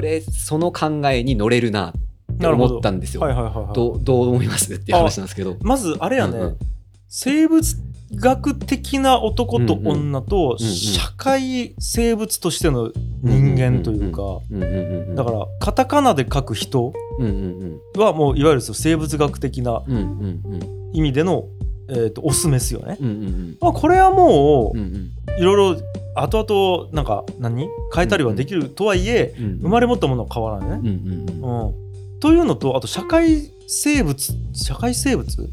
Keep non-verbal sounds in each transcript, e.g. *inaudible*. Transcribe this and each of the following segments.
俺その考えに乗れるなって思ったんですよ。はいはいはいはい。どうどう思いますっていう話なんですけど。まずあれやね、うんうん。生物学的な男と女と社会生物としての人間というかだからカタカナで書く人はもういわゆる生物学的な意味での、えーと、とオスメスよね、うんうんまあ、これはもう、いろいろ後々なんか何？変えたりはできるとはいえ、うんうん、生まれ持ったものは変わらないね。うん、うんうん、というのとあと社会生物社会生物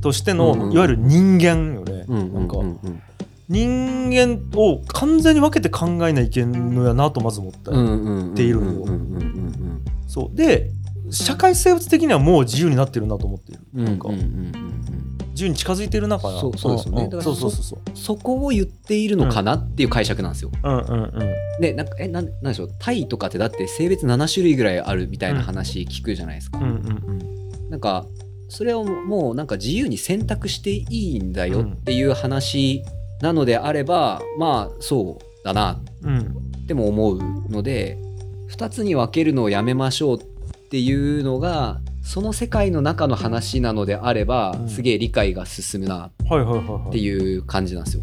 としての、うんうん、いわゆる人間よね、うんうん、なん、うん。うん、人間を完全に分けて考えないけんのやなとまず思っているのよ。そう。で社会生物的にはもう自由になってるなと思っている。なんか、うんうんうんうん。順に近づいてる中そうそうですね、うん。う、そうそうそう。そこを言っているのかなっていう解釈なんですよ、うん。うんうん、でなんかえなんなんでしょう。タイとかってだって性別七種類ぐらいあるみたいな話聞くじゃないですか、うんうんうん、なんかそれをもうなんか自由に選択していいんだよっていう話なのであれば、まあそうだな。っても思うので二つに分けるのをやめましょうっていうのがその世界の中の話なのであれば、うん。すげえ理解が進むなっていう感じなんですよ。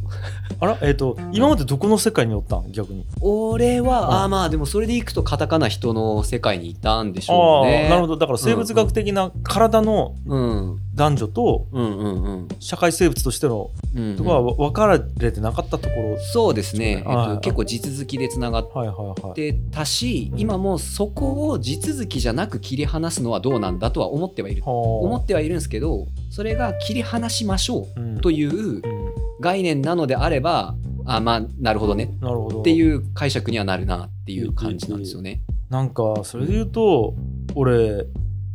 あらえっ、と今までどこの世界におったん？逆に。俺は、うん。ああまあでもそれでいくとカタカナ人の世界にいたんでしょうね。なるほど。だから生物学的な体のうん男女と社会生物としてのうんとこは分かれてなかったところ、そうですね、えっと、結構地続きでつながっはいはいはい。てたし、うん今もそこを地続きじゃなく切り離すのはどうなんだとは思ってはいる。思思ってはいるんですけどそれが切り離しましょううん。といううん。概念なのであればあまあなるほどね。なるほど。っていう解釈にはなるなっていう感じなんですよね。なんかそれで言うと俺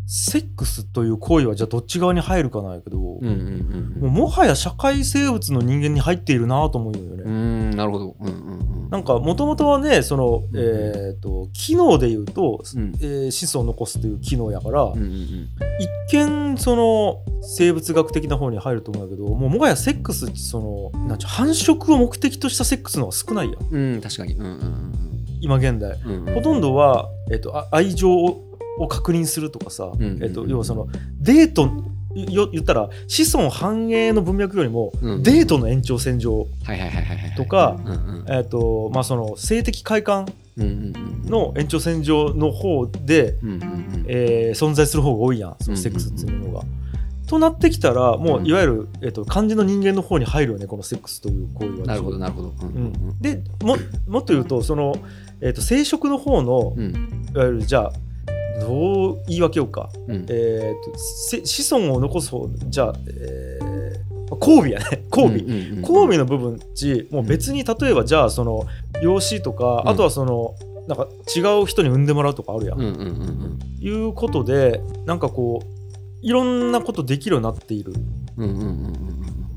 セックスという行為はじゃあどっち側に入るかなんやけど、うんうんもうもはや社会生物の人間に入っているなと思うよね。なるほど。うんうんなんかもともとはねその、うん。えー、と機能で言うと、うん。えー子孫を残すという機能やから、うんうんうん。一見その生物学的な方に入ると思うんだけどもうもはやセックスそのなんちゅう繁殖を目的としたセックスの方が少ないやん。うん確かに。うんうん今現代。うんうんうん。ほとんどは、えっとあ愛情をを確認するとかさ、うんうんうん。えっと要はそのデートよ言ったら子孫繁栄の文脈よりも、うん。デートの延長線上。とか、うんうん。えっとまあ、その性的快感の延長線上の方で、えー存在する方が多いやんそのセックスっていうのが。となってきたらもういわゆる、えっと漢字の人間の方に入るよねこのセックスという行為は。なるほどなるほど。うん。うん。でももっと言うとその、えっと生殖の方の、うん。いわゆるじゃあどう言い訳ようか、うん。えー、とせ子孫を残す方じゃあ、えー、交尾やね。交尾、うんうんうん交尾の部分ちもう別に例えばじゃあその養子とか、うん。あとはそのなんか違う人に産んでもらうとかあるやん、うんうんうんうん。いうことでなんかこういろんなことできるようになっているうんうんうん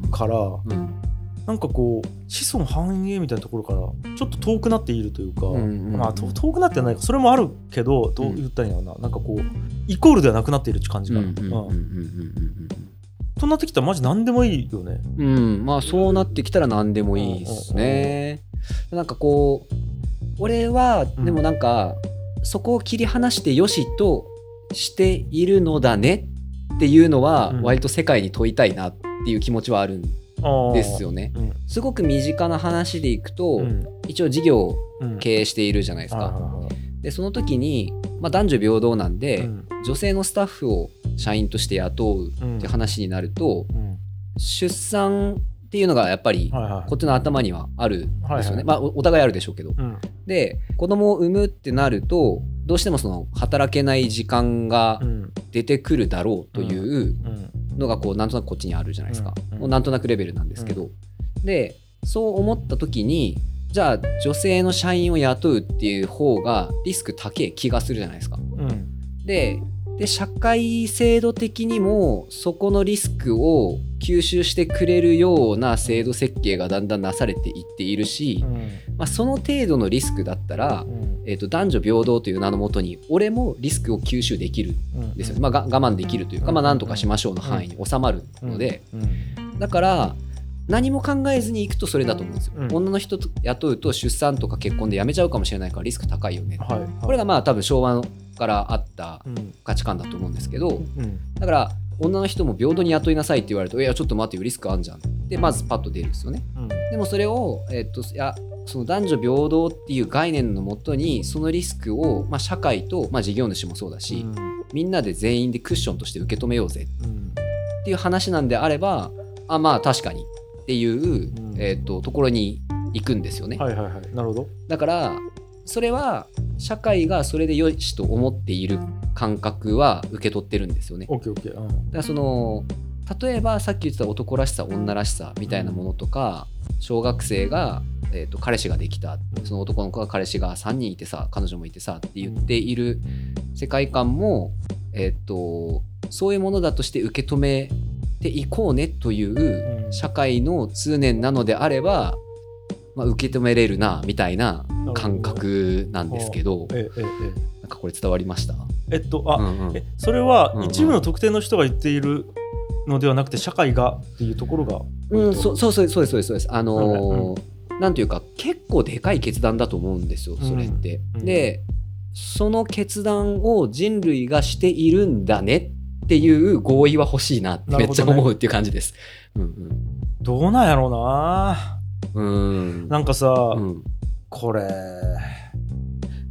うんからうん。うんなんかこう子孫繁栄みたいなところからちょっと遠くなっているというか、まあと遠くなってないか。それもあるけどどう言ったらいいんやろな、なんかこうイコールではなくなっているって感じうんが、うんうんうんうん。となってきたらマジ何でもいいよね。うん。まあそうなってきたら何でもいいですね。なんかこう俺はうん。でもなんかそこを切り離してよしとしているのだねっていうのはうん。割と世界に問いたいなっていう気持ちはあるんですよね。うん。すごく身近な話でいくと、うん。一応事業をうん経営しているじゃないですか。でその時に、まあ、男女平等なんで、うん。女性のスタッフを社員として雇ううん。って話になると、うん。出産っていうのがやっぱりこっちの頭にはあるんですよね。まあおお互いあるでしょうけど。うん。で子供を産むってなるとどうしてもその働けない時間がうん。出てくるだろうといううん。のがこうなんとなくこっちにあるじゃないですか。うなんとなくレベルなんですけど。でそう思った時にじゃあ女性の社員を雇うっていう方がリスク高い気がするじゃないですか。うん。でで社会制度的にもそこのリスクを吸収してくれるような制度設計がだんだんなされていっているし、まあ、その程度のリスクだったら、うんえー、と男女平等という名のもとに俺もリスクを吸収できるんですよ。ね、まあ、が我慢できるというか、まあ、なんとかしましょうの範囲に収まるので、うんだから何も考えずに行くとそれだと思うんですよ、うん。女の人と雇うと出産とか結婚で辞めちゃうかもしれないからリスク高いよね、はいはい。これがまあ多分昭和からあったうん。価値観だと思うんですけど。うん。だから女の人も平等に雇いなさいって言われるといやちょっと待ってよリスクあんじゃんでまずパッと出るんですよね。うん。でもそれを、えっと、いやその男女平等っていう概念のもとにそのリスクを、まあ、社会と、まあ、事業主もそうだし、みんなで全員でクッションとして受け止めようぜ。うん。っていう話なんであればあまあ確かにっていう、ん。えっとところに行くんですよね、はいはいはい。なるほど。だからそれは社会がそれで良しと思っている感覚は受け取ってるんですよね。オッケーオッケー。うん。だからその例えばさっき言ってた男らしさ女らしさみたいなものとか小学生が、えー、と彼氏ができた。その男の子が彼氏が3人いてさ彼女もいてさって言っている世界観も、えー、とそういうものだとして受け止めていこうねといううん。社会の通念なのであれば、まあ、受け止めれるなみたいな感覚なんですけどえええなんかこれ伝わりました？ええっとあ、うんうん。えそれは一部の特定の人が言っているのではなくて社会がっていうところがうん、そうそうそうそうですそうです。そうですあのうんーなんていうか結構でかい決断だと思うんですよそれって。うん。でその決断を人類がしているんだねっていう合意は欲しいなってめっちゃ思うっていう感じです。うんどうなんやろうな。うん。うんなんかさ、うん。これ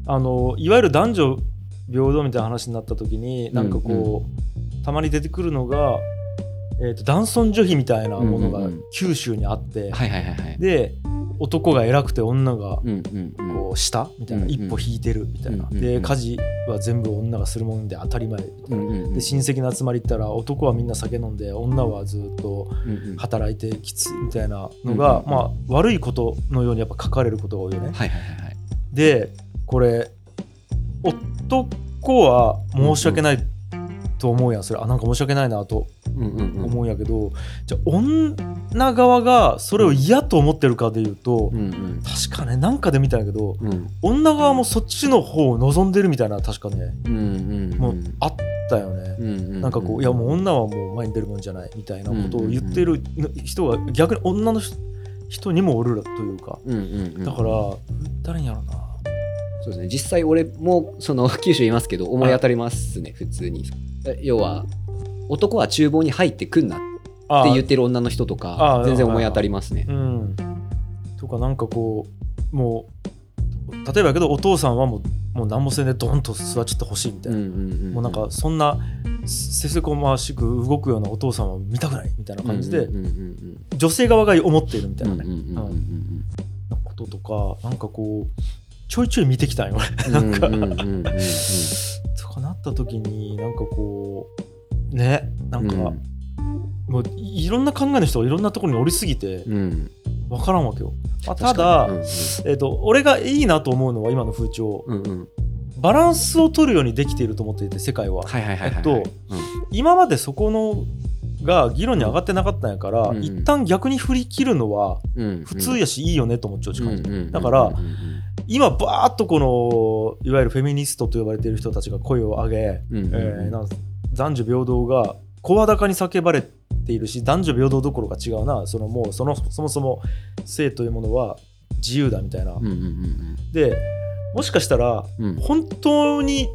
あのいわゆる男女平等みたいな話になった時になんかこう、たまに出てくるのが、えー、と男尊女卑みたいなものがうんうんうん。九州にあって。で男が偉くて女がうんうんうん。こう下みたいな、うんうん。一歩引いてるみたいな、うんうんうん。で家事は全部女がするもんで当たり前。みたいな、うんうんうん。で親戚の集まり行ったら男はみんな酒飲んで女はずっとうんうん。働いてきついみたいなのが、うんうん。まあ悪いことのようにやっぱ書かれることが多いよね。はいはいはいはい。でこれ男は申し訳ないと思うやんそれ。あなんか申し訳ないなとうんうんうん。思うんやけど、じゃあ女側がそれを嫌と思ってるかでいうと、うんうん。確かねなんかで見たんやけどうん。女側もそっちの方を望んでるみたいな確かね。うんうんもうあったよね。うんうんなんかこういやもう女はもう前に出るもんじゃないみたいなことを言ってる人が逆に女の人人にもおるというか。うんうんうん。だから誰にやろうな。そうですね。実際俺もその九州いますけど思い当たりますね普通に。え要は男は厨房に入ってくんなっあて言ってる女の人とあかあ全然思い当たりますね。うん。とかなんかこうもう例えばやけどお父さんはもうもう何もせんでドンと座っちゃってほしいみたいな、もうなんかそんなせせこましく動くようなお父さんは見たくないみたいな感じで、女性側が思っているみたいうんなね、こととかなんかこうちょいちょい見てきたんよ俺。うんなんか、うんうんうんうん。とかなった時になんかこうねなんか、うん。もういいろんな考えの人がいろんなところにおりすぎてうん。分からんわけよ、まあ、た確だ、かに。うんえー、と俺がいいなと思うのは今の風潮。うんうん。うんバランスを取るようにできていると思っていて世界は、はいはいはいはいえっとうん。今までそこのが議論に上がってなかったんやから、うん一旦逆に振り切るのはうん普通やしいいよねと思っちゃう感じ、うんうんうんだからうんうん今バーッとこのいわゆるフェミニストと呼ばれている人たちが声を上げ、うんうんうん。えーなん男女平等が声高に叫ばれているし男女平等どころか違うな。そのもうそのそもそも性というものは自由だみたいな、うんうんうんでもしかしたら本当に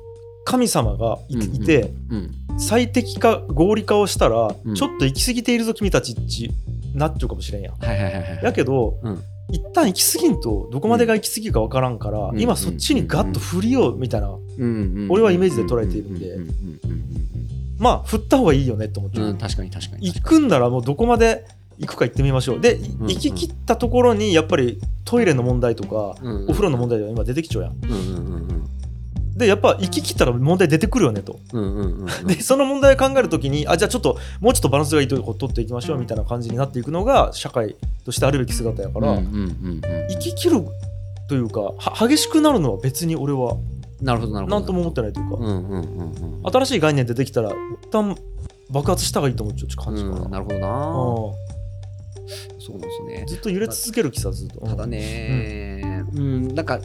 神様がい,、うんうんてうん最適化合理化をしたら、うんちょっと行き過ぎているぞ君たちっちなっちゃうかもしれん。やん。はいはいはいはいやけど、うん一旦行き過ぎんとどこまでが行き過ぎかわからんから、うん。今そっちにガッと振りようみたいな、うん俺はイメージで捉えているんでまあ振った方がいいよねと思って、うんうん確かに確かに。行くんならもうどこまで行くか行ってみましょう。で、いうん行き切ったところにやっぱりトイレの問題とか、お風呂の問題が今出てきちゃうやんでやっぱ行き切ったら問題出てくるよねと。うんうんうんうん。でその問題を考えるときにあじゃあちょっともうちょっとバランスがいいとこ取っていきましょうみたいな感じになっていくのが社会としてあるべき姿やから、うんうんうんうん。行き切るというかは激しくなるのは別に俺はなるほどなるほど。何とも思ってないというか、うんうんうんうん。新しい概念出てきたら一旦爆発した方がいいと思っちゃう感じかな、うんなるほどな。そうなんですね。うんずっと揺れ続ける気さずっと。ただねうん。なんか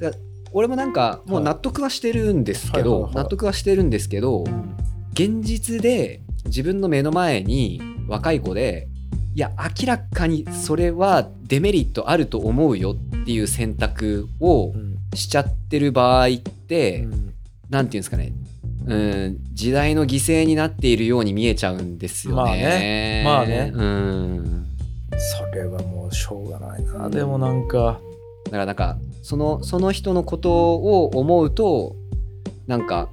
だ俺もなんかもう納得はしてるんですけど納得はしてるんですけどうん現実で自分の目の前に若い子でいや明らかにそれはデメリットあると思うよっていう選択をしちゃってる場合って何、うん、て言うんですかねうん時代の犠牲になっているように見えちゃうんですよね。まあね。まあね。うん。それはもうしょうがないな。うん、でもなんか。だからなんかそのその人のことを思うとなんか、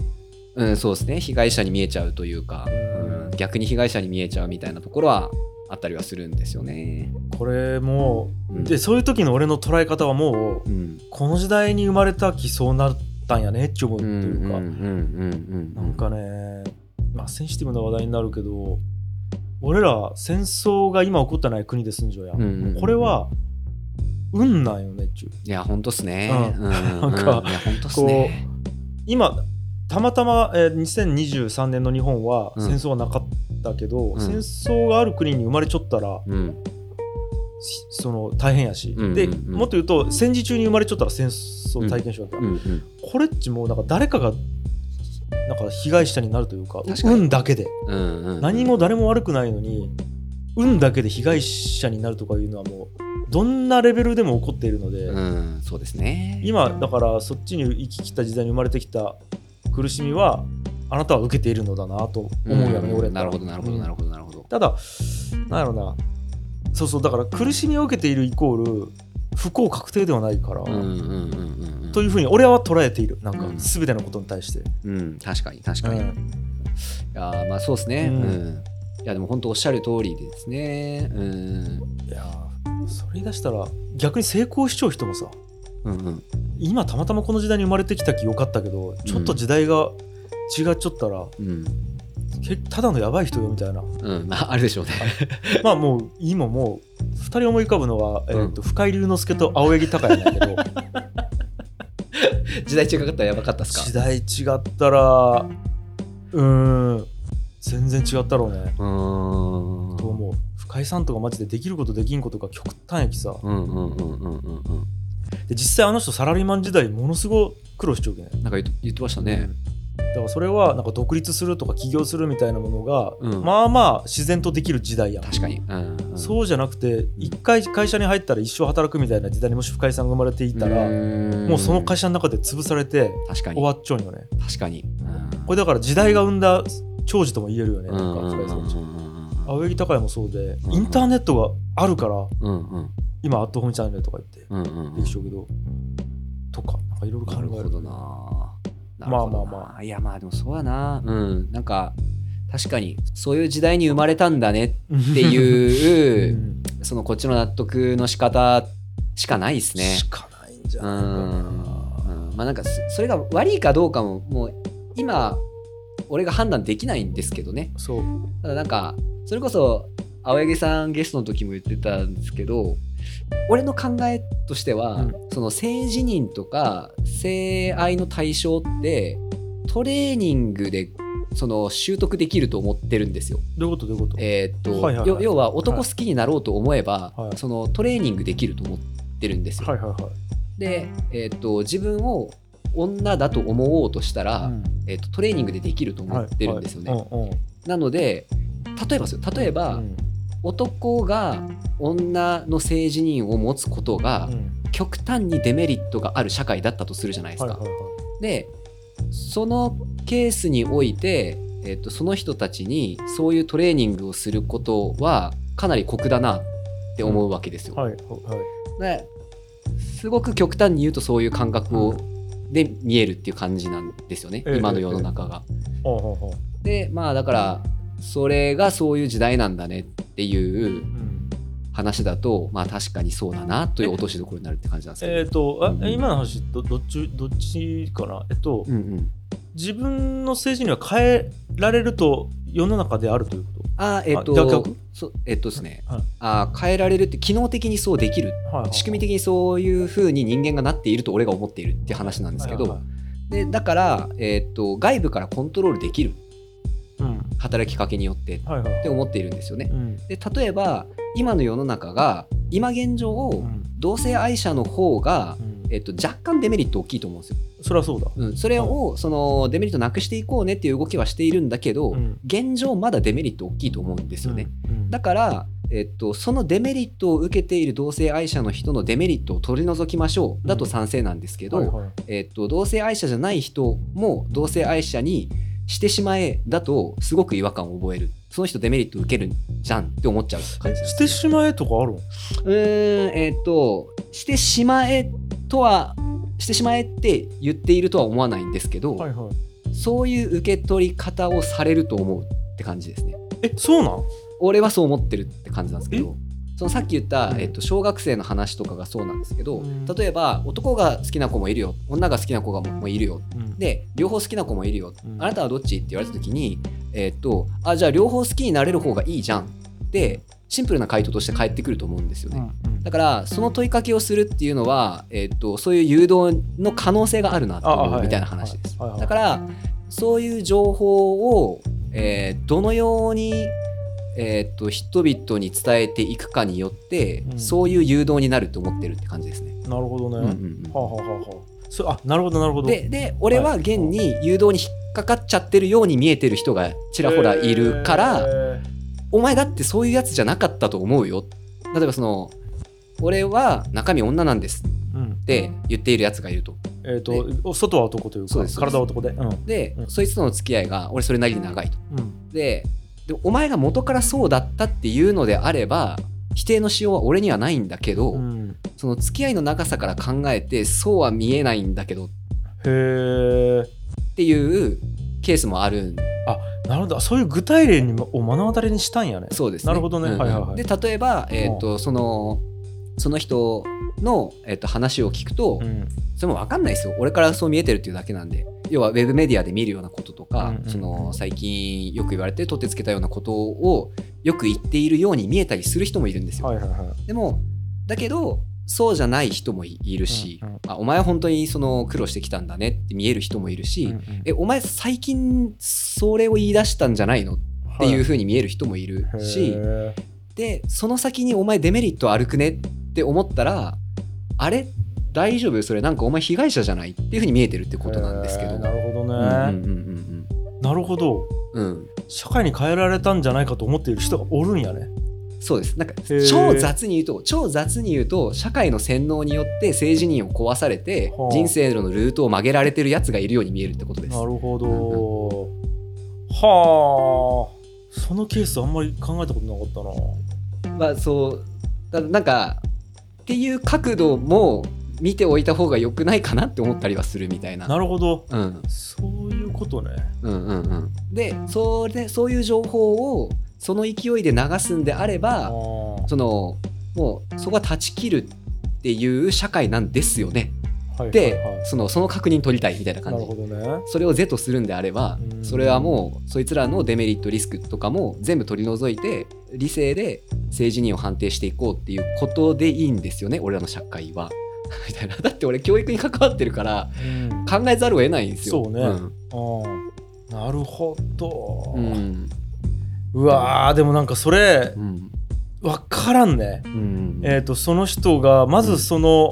うん、そうですね。被害者に見えちゃうというか、うん、逆に被害者に見えちゃうみたいなところはあったりはするんですよね。これもう、うん、でそういう時の俺の捉え方はもう、うん、この時代に生まれたきそうなったんやねって思うというかなんかねまあセンシティブな話題になるけど俺ら戦争が今起こってない国で住んじゃうや、んうん、これは運なんよねっちゅう。いやほんとっすね、うん、なんか、こう今たまたま、えー、2023年の日本は戦争はなかったけど、うん、戦争がある国に生まれちゃったら、うん、その大変やし、うんうんうん、でもっと言うと戦時中に生まれちゃったら戦争体験しようわけ、うんうん、これっちもなんか誰かがなんか被害者になるというか運だけで、うんうんうん、何も誰も悪くないのに運だけで被害者になるとかいうのはもうどんなレベルでも起こっているので、うん、そうですね。今だからそっちに生ききった時代に生まれてきた苦しみはあなたは受けているのだなと思うやろね、俺なるほどなるほどなるほどなるほど。ただなんやろうな。そうそうだから苦しみを受けているイコール不幸確定ではないから、というふうに俺は捉えている。なんか全てのことに対して、うん、うん、確かに確かに、うん、いやまあそうですね、うん、うん、いやでも本当おっしゃる通りですね。うん。いやそれ出したら逆に成功しちゃう人もさうんうん、今たまたまこの時代に生まれてきたきよかったけどちょっと時代が違っちゃったら、うん、ただのやばい人よみたいな、うんまあ、あるでしょうね。まあもう今もう2人思い浮かぶのは、えーと、深井龍之介と青柳高也だけど。*laughs* 時代違かったらやばかったっすか？時代違ったらうん全然違ったろうね。うん。と思う深井さんとかマジでできることできんことが極端やきさ。うんうんうんうんうんうんで実際あの人サラリーマン時代ものすごい苦労しちゃうけね。なんか言ってましたね、だからそれはなんか独立するとか起業するみたいなものが、うん、まあまあ自然とできる時代や。ん確かに、うんうん、そうじゃなくて一回会社に入ったら一生働くみたいな時代にもし深井さんが生まれていたらもうその会社の中で潰されて終わっちゃうよね。確かに。これだから時代が生んだ長寿とも言えるよね。なんか深井さん青柳高也もそうでインターネットがあるから、うんうん、今アットホームチャンネルとか言ってできちゃうけどとかなんかいろいろ考える。なるほどな。まあまあまあ。いやまあでもそうやな。うん。なんか確かにそういう時代に生まれたんだねっていう、うん、*laughs* そのこっちの納得の仕方しかないですね。しかないんじゃないかな。うん、まあなんかそれが悪いかどうかももう今俺が判断できないんですけどね。そう。ただなんかそれこそ青柳さんゲストの時も言ってたんですけど俺の考えとしては、うん、その性自認とか性愛の対象ってトレーニングでその習得できると思ってるんですよ。どういうこと？どういうこと？えー、っと、はいはいはい、要は男好きになろうと思えば、はい、そのトレーニングできると思ってるんですよ。はいはいはい、で、えー、っと自分を女だと思おうとしたら、うん、えー、っとトレーニングでできると思ってるんですよね。はいはい。うんう。ん、なので例えばですよ。例えば、うん。男が女の性自認を持つことが極端にデメリットがある社会だったとするじゃないですか。でそのケースにおいて、えーと、その人たちにそういうトレーニングをすることはかなり酷だなって思うわけですよ。はいはい、すごく極端に言うとそういう感覚を、で見えるっていう感じなんですよね、今の世の中が。でまあだからそれがそういう時代なんだねっていう話だと、まあ確かにそうだなという落としどころになるって感じなんですけど。えっ、ー、と、あ今の話どどっちどっちかなえっと、うんうん、自分の政治には変えられると世の中であるということ？あえっ、ー、とそえっ、ー、とですね、はい、あ変えられるって機能的にそうできる、はいはい、仕組み的にそういうふうに人間がなっていると俺が思っているっていう話なんですけど、はいはいはい、でだから、えーと外部からコントロールできる。働きかけによって。って思っているんですよね。で例えば今の世の中が今現状同性愛者の方が、えっと、若干デメリット大きいと思うんですよ。それはそうだ、うん、それをそのデメリットなくしていこうねっていう動きはしているんだけど、現状まだデメリット大きいと思うんですよね。だからえっと、そのデメリットを受けている同性愛者の人のデメリットを取り除きましょう。だと賛成なんですけど、はいはい。えっと、同性愛者じゃない人も同性愛者にしてしまえだとすごく違和感を覚える。その人デメリット受けるじゃんって思っちゃう感えじですしてしまえとかあるの？うーんえっとしてしまえとはしてしまえって言っているとは思わないんですけど、はいはい。そういう受け取り方をされると思うって感じですね。えそうなん俺はそう思ってるって感じなんですけどそのさっき言った、えっと、小学生の話とかがそうなんですけど、うん。例えば男が好きな子もいるよ女が好きな子がももいるようん。で両方好きな子もいるよ、うん。あなたはどっちって言われた時にえっとあじゃあ両方好きになれる方がいいじゃん。ってシンプルな回答として返ってくると思うんですよね、うんだからその問いかけをするっていうのは、えっとそういう誘導の可能性があるなと思うみたいな話です、だからそういう情報を、えーどのように、えー、と人々に伝えていくかによって、うん。そういう誘導になると思ってるって感じですね。なるほどね、うんうんうん。はあ、はあはあはあ、そあなるほどなるほど。でで俺は現に誘導に引っかかっちゃってるように見えてる人がちらほらいるから、えお前だってそういうやつじゃなかったと思うよ。例えばその俺は中身女なんですって言っているやつがいると。えー、と外は男というか体は男で。うん。で、うん。そいつとの付き合いが俺それなりに長いと。うん。ででお前が元からそうだったっていうのであれば否定のしようは俺にはないんだけど、うん。その付き合いの長さから考えてそうは見えないんだけど。っへえていうケースもあるんなるほど。そういう具体例にもを目の当たりにしたんやね。そうですね。なるほどね。うんうん。はいはいはい。で例えば、えー、とそのその人の、えー、と話を聞くと、うん。それも分かんないですよ。俺からそう見えてるっていうだけなんで。要はウェブメディアで見るようなこととか、その最近よく言われて取ってつけたようなことをよく言っているように見えたりする人もいるんですよ。はいはいはい。でもだけどそうじゃない人もいいるし、うんうん。あお前は本当にその苦労してきたんだねって見える人もいるし、うんうん。えお前最近それを言い出したんじゃないのっていう風に見える人もいるし、へでその先にお前デメリットあるくねって思ったらあれ？大丈夫？それなんかお前被害者じゃないっていう風に見えてるってーことなんですけど。なるほどね、うんうんうんなるほど。うんうん。社会に変えられたんじゃないかと思っている人がおるんやねそうです。なんかー。超雑に言うと超雑に言うと社会の洗脳によって性自認を壊されてはあ。人生のルートを曲げられてるやつがいるように見えるってことです。なるほど、はあ。そのケースあんまり考えたことなかったな。まあそうだなんかっていう角度も見ておいた方が良くないかなって思ったりはするみたいな。なるほど。うん。そういうことね。うんうんうん、でそれそういう情報をその勢いで流すんであれあばー。そのもうそこは断ち切るっていう社会なんですよね。はいで、はいはい。そのその確認取りたいみたいなな感じ。るほどね。それを是とするんであればうん。それはもうそいつらのデメリットリスクとかも全部取り除いて理性で政治人を判定していこうっていうことでいいんですよね俺らの社会は。*laughs* みたいな。だって俺教育に関わってるからうん。考えざるを得ないんですよ。そうね。あー。なるほど、うんうんうわーでもなんかそれうん。分からんね、うん。えっ、とその人がまずその、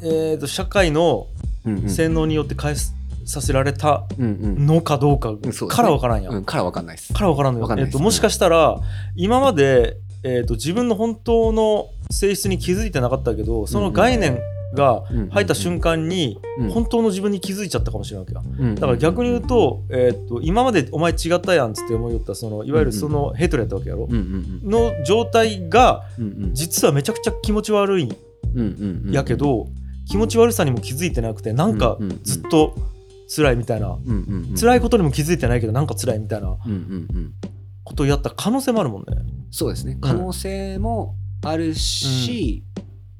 えー、と社会のうんうん。洗脳によって返すさせられたうんうん。のかどうかから分からんや、うん、からわかんないです。から分からんのよ。わかんないです。えっともしかしたら今まで、えー、と自分の本当の性質に気づいてなかったけどその概念が入った瞬間にうん。本当の自分に気づいちゃったかもしれないわけようん。だから逆に言うと,、えー、と今までお前違ったやんっつって思いよったそのいわゆるそのヘイトルやったわけやろ。う、んうんうん。の状態がうんうん。実はめちゃくちゃ気持ち悪いんうんうんうんやけど、気持ち悪さにも気づいてなくてなんかうんうんうん。ずっと辛いみたいな、うんうんうん辛いことにも気づいてないけどなんか辛いみたいなうんうんうん。ことをやった可能性もあるもんね。そうですね。可能性もあるし、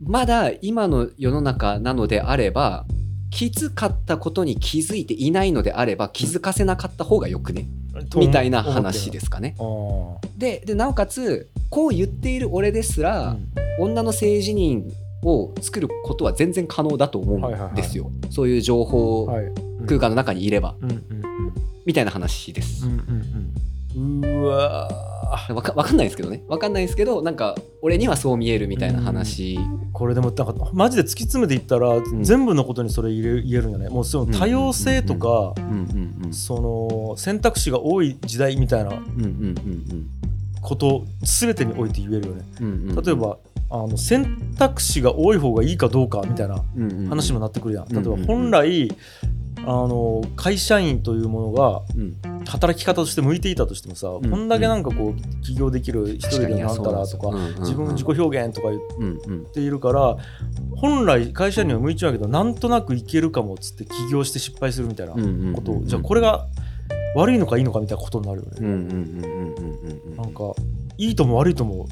まだ今の世の中なのであればきつかったことに気づいていないのであれば気づかせなかった方がよくね、みたいな話ですすかね。ででなおかつこう言っている俺ですら、うん。女の性自認を作ることは全然可能だと思うんですよ、そういう情報はい。空間の中にいれば、うん。うんみたいな話です。う。んうんうん。うわーわかわかんないですけどね。わかんないですけどなんか俺にはそう見えるみたいな話、これでもなんかマジで突き詰めていったら、ん。全部のことにそれ言え言えるんよね。もうその多様性とか、その選択肢が多い時代みたいなこと全てにおいて言えるよね。例えばあの選択肢が多い方がいいかどうかみたいな話もなってくるやん。例えば本来あの会社員というものが働き方として向いていたとしてもさ、うん、こんだけなんかこう起業できる一人でなんたらとか自分自己表現とか言っているから本来会社には向いちゃうけどなんとなくいけるかもっつって起業して失敗するみたいなことじゃあこれが悪いのかいいのかみたいなことになるよね。なんかいいとも悪いとも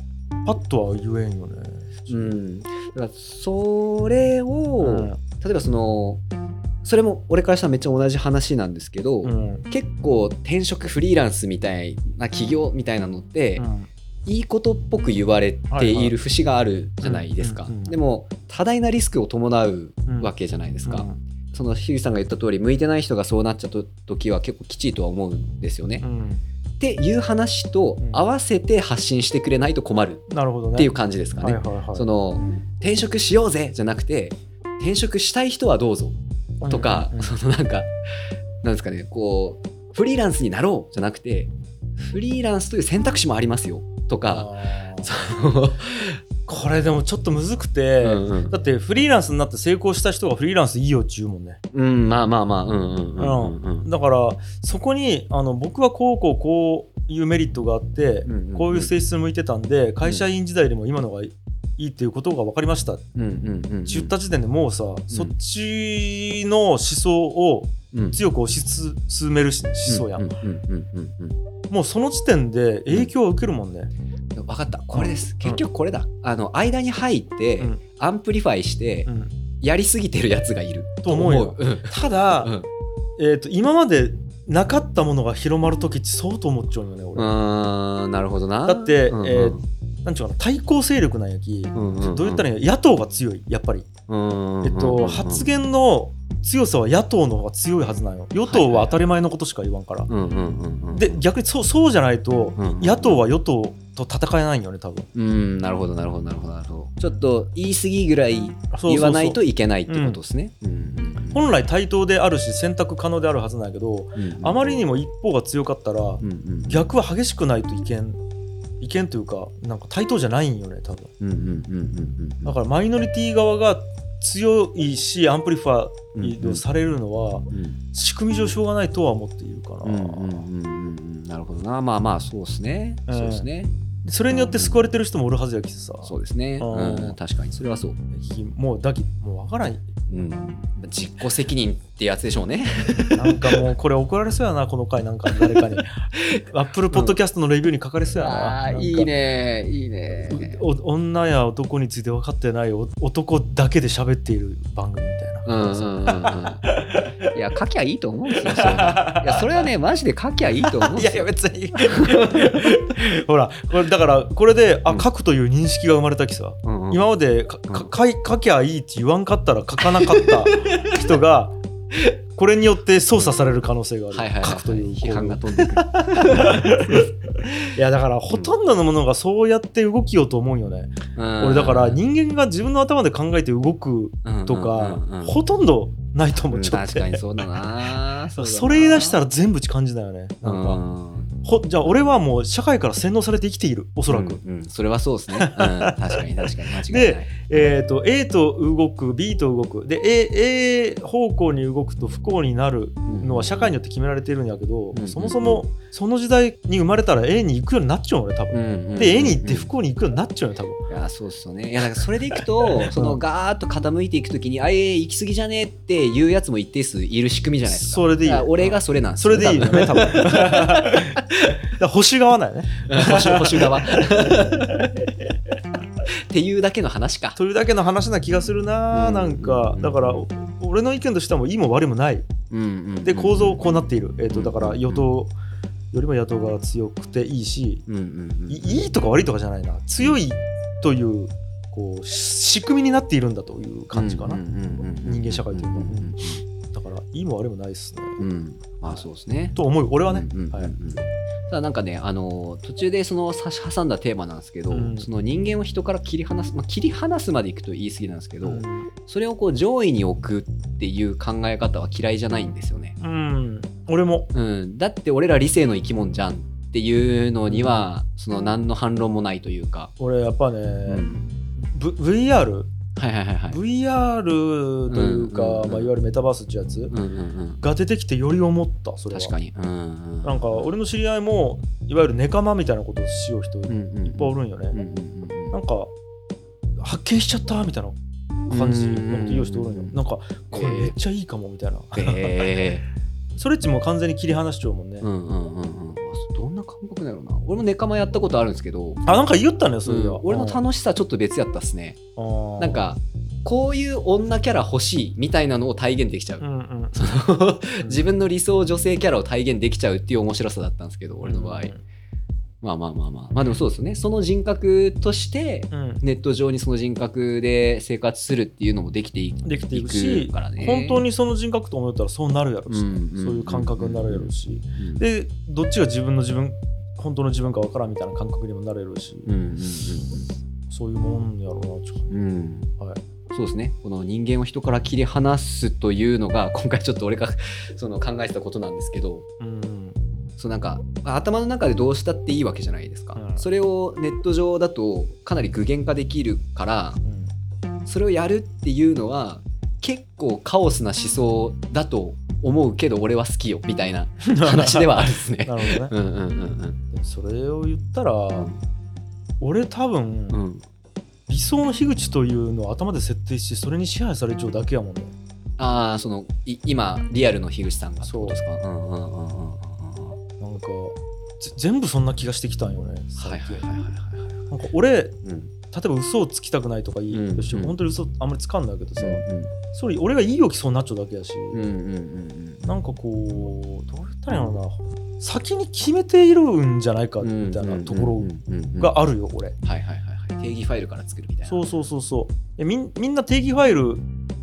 パッとは言えんよね。うん、だからそれを、うん、例えばそのそれも俺からしたらめっちゃ同じ話なんですけど、うん、結構転職フリーランスみたいな企業みたいなのって、うん、いいことっぽく言われている節があるじゃないですか、でも多大なリスクを伴うわけじゃないですか、その樋口さんが言った通り向いてない人がそうなっちゃった時は結構きちいとは思うんですよね。っていう話と合わせて発信してくれないと困るっていう感じですかね。その転職しようぜじゃなくて転職したい人はどうぞとか、うんうん、そのなんかなんですかねこうフリーランスになろうじゃなくてフリーランスという選択肢もありますよとか。これでもちょっとむずくて、うんうん、だってフリーランスになって成功した人がフリーランスいいよって言うもんね。うんまあまあまあうんうんうん、だからそこにあの僕はこうこうこういうメリットがあって、うんうんうん、こういう性質向いてたんで会社員時代でも今のがいいっていうことが分かりました。って言った時点でもうさ、うん、そっちの思想を強く推し進める思想やん。もうその時点で影響を受けるもんね、分かった。これです、結局これだ。あの間に入って、 amplify して、やりすぎてるやつがいる。と思うよ、ただ、*laughs* えーと、今までなかったものが広まる時ってそうと思っちゃうよね俺。あなるほどな。だって、えーなんちゅうかな対抗勢力なんやき、うんうんうん、どう言ったらいい野党が強いやっぱり、えっと、発言の強さは野党の方が強いはずなんよ。与党は当たり前のことしか言わんから、で逆にそうそうじゃないと、野党は与党と戦えないよね多分。うんなるほどなるほどなるほどなるほど。ちょっと言い過ぎぐらい言わないといけないってことですね。本来対等であるし選択可能であるはずなんやけど、うんうん、あまりにも一方が強かったら、うんうん、逆は激しくないといけん意見というかなんか対等じゃないんよね多分。だからマイノリティ側が強いし amplify されるのは、仕組み上しょうがないとは思っているかな。なるほどな。まあまあそうですね、そうですねそれによって救われてる人もおるはずやきさ、そうですね、うん、確かに。それはそう。もうだきもう分からんうん、実行責任ってやつでしょうね。*laughs* なんかもうこれ怒られそうやなこの回なんか誰かに。*laughs* アップルポッドキャストのレビューに書かれそうやな,、うん、いいねいいね。女や男について分かってない男だけで喋っている番組みたいな。うんうんうんうん、いや書きゃいいと思うんですよいやそれはねマジで書きゃいいと思うんですよ。いやいや別に。ほらこれだからこれであ書くという認識が生まれたきさ、うんうん、今までかか書きゃいいって言わんかったら書かなかった *laughs* 人がこれによって操作される可能性がある、はいはいはい、書くという批判が飛んでくる。*laughs* いやだからほとんどのものがそうやって動きようと思うよね、うん、俺だから人間が自分の頭で考えて動くとか、ほとんどないと思っちゃって、確かに *laughs* そうだな。それ言い出したら全部感じだよね。なんか。ほじゃあ俺はもう社会から洗脳されて生きている。おそらく、うんうん、それはそうですね、うん、確かに確かに。間違いない。で、えーと、A と動く B と動く。で A, A 方向に動くと不幸になるのは社会によって決められてるんやけど、うん、そもそもその時代に生まれたら A に行くようになっちゃう俺多分、うんうんうんうん、で A に行って不幸に行くようになっちゃうよ多分。いやそうっすよね。いやだからそれでいくと *laughs* そのガーッと傾いていくときにあえ行き過ぎじゃねっていうやつも一定数いる仕組みじゃないですか。それでいい俺がそれなんですそれでいいよね多分。星 *laughs* 側だよね。星星側。*laughs* っていうだけの話か。というだけの話な気がするな、うん、なんか。だから俺の意見としてはもいいも悪いもない、で構造こうなっている、えーと、だから与党よりも野党が強くていいし、うんうんうん、いいとか悪いとかじゃないな。強いというこう仕組みになっているんだという感じかな。人間社会というか、うん、だからいいも悪いもないですね、うん、まあそうですね。と思う俺はね、はい。ただなんかねあの途中でその差し挟んだテーマなんですけど、うん、その人間を人から切り離す、まあ、切り離すまでいくと言い過ぎなんですけど、うん、それをこう上位に置くっていう考え方は嫌いじゃないんですよね。うん、俺も、うん、だって俺ら理性の生き物じゃんっっていうのにはその何の反論もないというか、俺やっぱね、うん、VR? はいはいはいはい。VR というか、うんうんうんまあ、いわゆるメタバースってやつうんうんうん。が出てきてより思ったそれは。確かに。うんうんなんか俺の知り合いもいわゆるネカマみたいなことをしよう人いっぱいおるんよね、うんうんうんなんか発見しちゃったみたいな感じのこと言う人おるんよ。うんなんかこれめっちゃいいかもみたいな、へ *laughs* それっちも完全に切り離しちゃうもんね、えうんうんうんな感覚だろうな。俺もネカマやったことあるんですけど、あなんか言ったねそれは、うん。俺の楽しさちょっと別やったっすね。うんなんかこういう女キャラ欲しいみたいなのを体現できちゃう、うんうん *laughs* 自分の理想女性キャラを体現できちゃうっていう面白さだったんですけど俺の場合、うんまあまあまあまあ。まあでもそうですよね。その人格としてうん。ネット上にその人格で生活するっていうのもできていできていくしからね。本当にその人格と思ったらそうなるやろし、うんうんそういう感覚になるやろし、うんでどっちが自分の自分本当の自分か分からんみたいな感覚にもなれるし、そういうもんやろうなちょっうんうん。とはい。そうですね。この人間を人から切り離すというのが今回ちょっと俺が *laughs* その考えてたことなんですけど。うんそうなんかまあ頭の中でどうしたっていいわけじゃないですか、うん。それをネット上だとかなり具現化できるからうん。それをやるっていうのは結構カオスな思想だと思うけど俺は好きよみたいな *laughs* 話ではあるですね。*laughs* なるほどね。うんうんうんでもそれを言ったら、俺多分、うん。うん理想の樋口というのを頭で設定してそれに支配されちゃうだけやもんね。ああそのい今リアルの樋口さんがってことですか？うんう。んうんうんうんうんなんかぜ全部そんな気がしてきたんよねはい最近はいはいはいはい。なんか俺例うん。えば嘘をつきたくないとか言いうんし、うん。本当に嘘あんまりつかんだけどさ、うんそれ俺がいいよきそうになっちゃうだけやし、うんうんうんなんかこうどう言ったらいいのかな先に決めているんじゃないかうんみたいなところろがあるよ俺。はいはいはいはい。定義ファイルから作るみたいな。そうそうそうそう。えみんみんな定義ファイル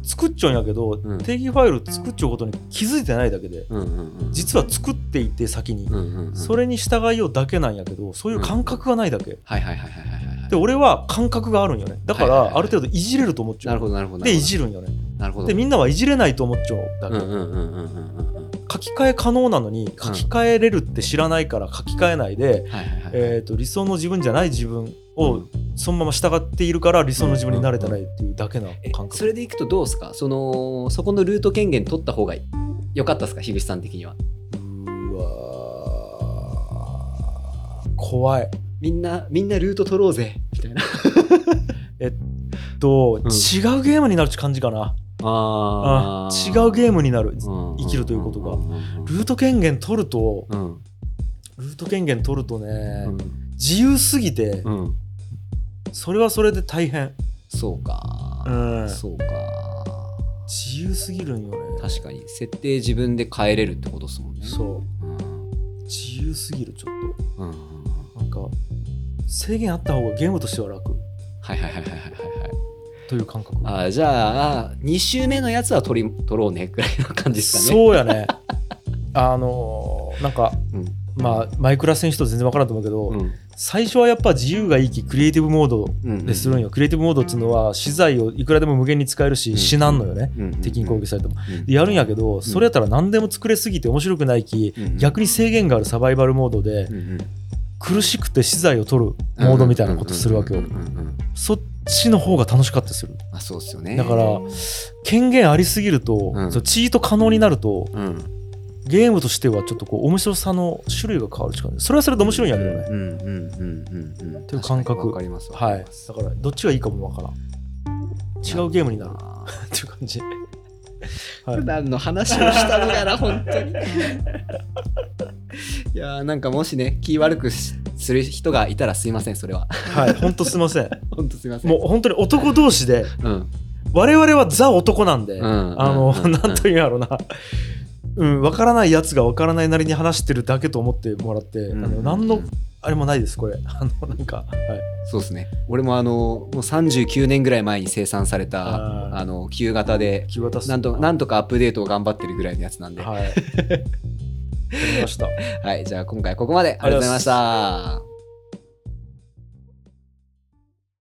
作っちゃうんやけど、うん。定義ファイル作っちゃうことに気づいてないだけでうんうんうん。実は作っていて先に、うんうんうんそれに従いようだけなんやけどそういう感覚がないだけ、はいはいはいはいはいはいで俺は感覚があるんよね。だかはいはいはいらある程度いじれると思っちゃう、なるほどなるほどでいじるんよね。なるほど。でみんなはいじれないと思っちゃうだけ、うんうんうん書き換え可能なのに書き換えれるって知らないから書き換えないで、はいはいはい。えー、と理想の自分じゃない自分をそのまま従っているから理想の自分になれてないっていうだけなえ感覚、それでいくとどうですか？そのそこのルート権限取った方が良かったですか？樋口さん的には。うーわー怖い。みんなみんなルート取ろうぜ。みたいな。*laughs* と、うん。違うゲームになるって感じかな。あ違うゲームになる。生生きるということが。うんルート権限取るとうん。ルート権限取るとね、うん。自由すぎて、うんそれはそれで大変、そうか。うん、そうか。自由すぎるんよね。確かに。設定自分で変えれるってことですもんね。そう。うん。自由すぎるちょっうんうんなんか制限あった方がゲームとしては楽。はいはいはいはいはいはいという感覚。あーじゃあ2周目のやつは取り取ろうねぐらいの感じですかね。そうやね。*laughs* あのーなんかうん。まあマイクラ選手と全然分からんと思うけど、うん最初はやっぱ自由がいいきクリエイティブモードうんでするんよ、クリエイティブモードっていうのは資材をいくらでも無限に使えるし、うん。死なんのよね、うん敵に攻撃されても、うん。でやるんやけどそれやったら何でも作れすぎて面白くないき、うん。逆に制限があるサバイバルモードで、うんうん。苦しくて資材を取るモードみたいなことするわけよ、うんうんうんうんうん。そっちの方が楽しかったりする。あそうっすよね。だから権限ありすぎると、うん。そうチート可能になるとうんゲームとしてはちょっとこう面白さの種類が変わるしかない。それはそれで面白いんやけどね、うんうんうんうん。うん。ていう感覚。はい。だからどっちがいいかもわからん。違うゲームになる。あっていう感じ、ーはい普段の話をしたのやな本当に。い。やーなんかもしね気悪くしする人がいたらすいませんそれは。はい。ほんとすいません。*laughs* 本当すいません。もう本当に男同士で。うん。我々はザ男なんで、うん。あの、うん。なんというんやろうなうんわからないやつがわからないなりに話してるだけと思ってもらって、うんあの何のあれもないですこれ。*laughs* あのなんか、はい、そうですね。俺もあのもう39年ぐらい前に生産されたあの旧型で気渡すなんとなんとかアップデートを頑張ってるぐらいのやつなんで。はいました。*laughs* はいじゃあ今回ここまで。ありがとうございました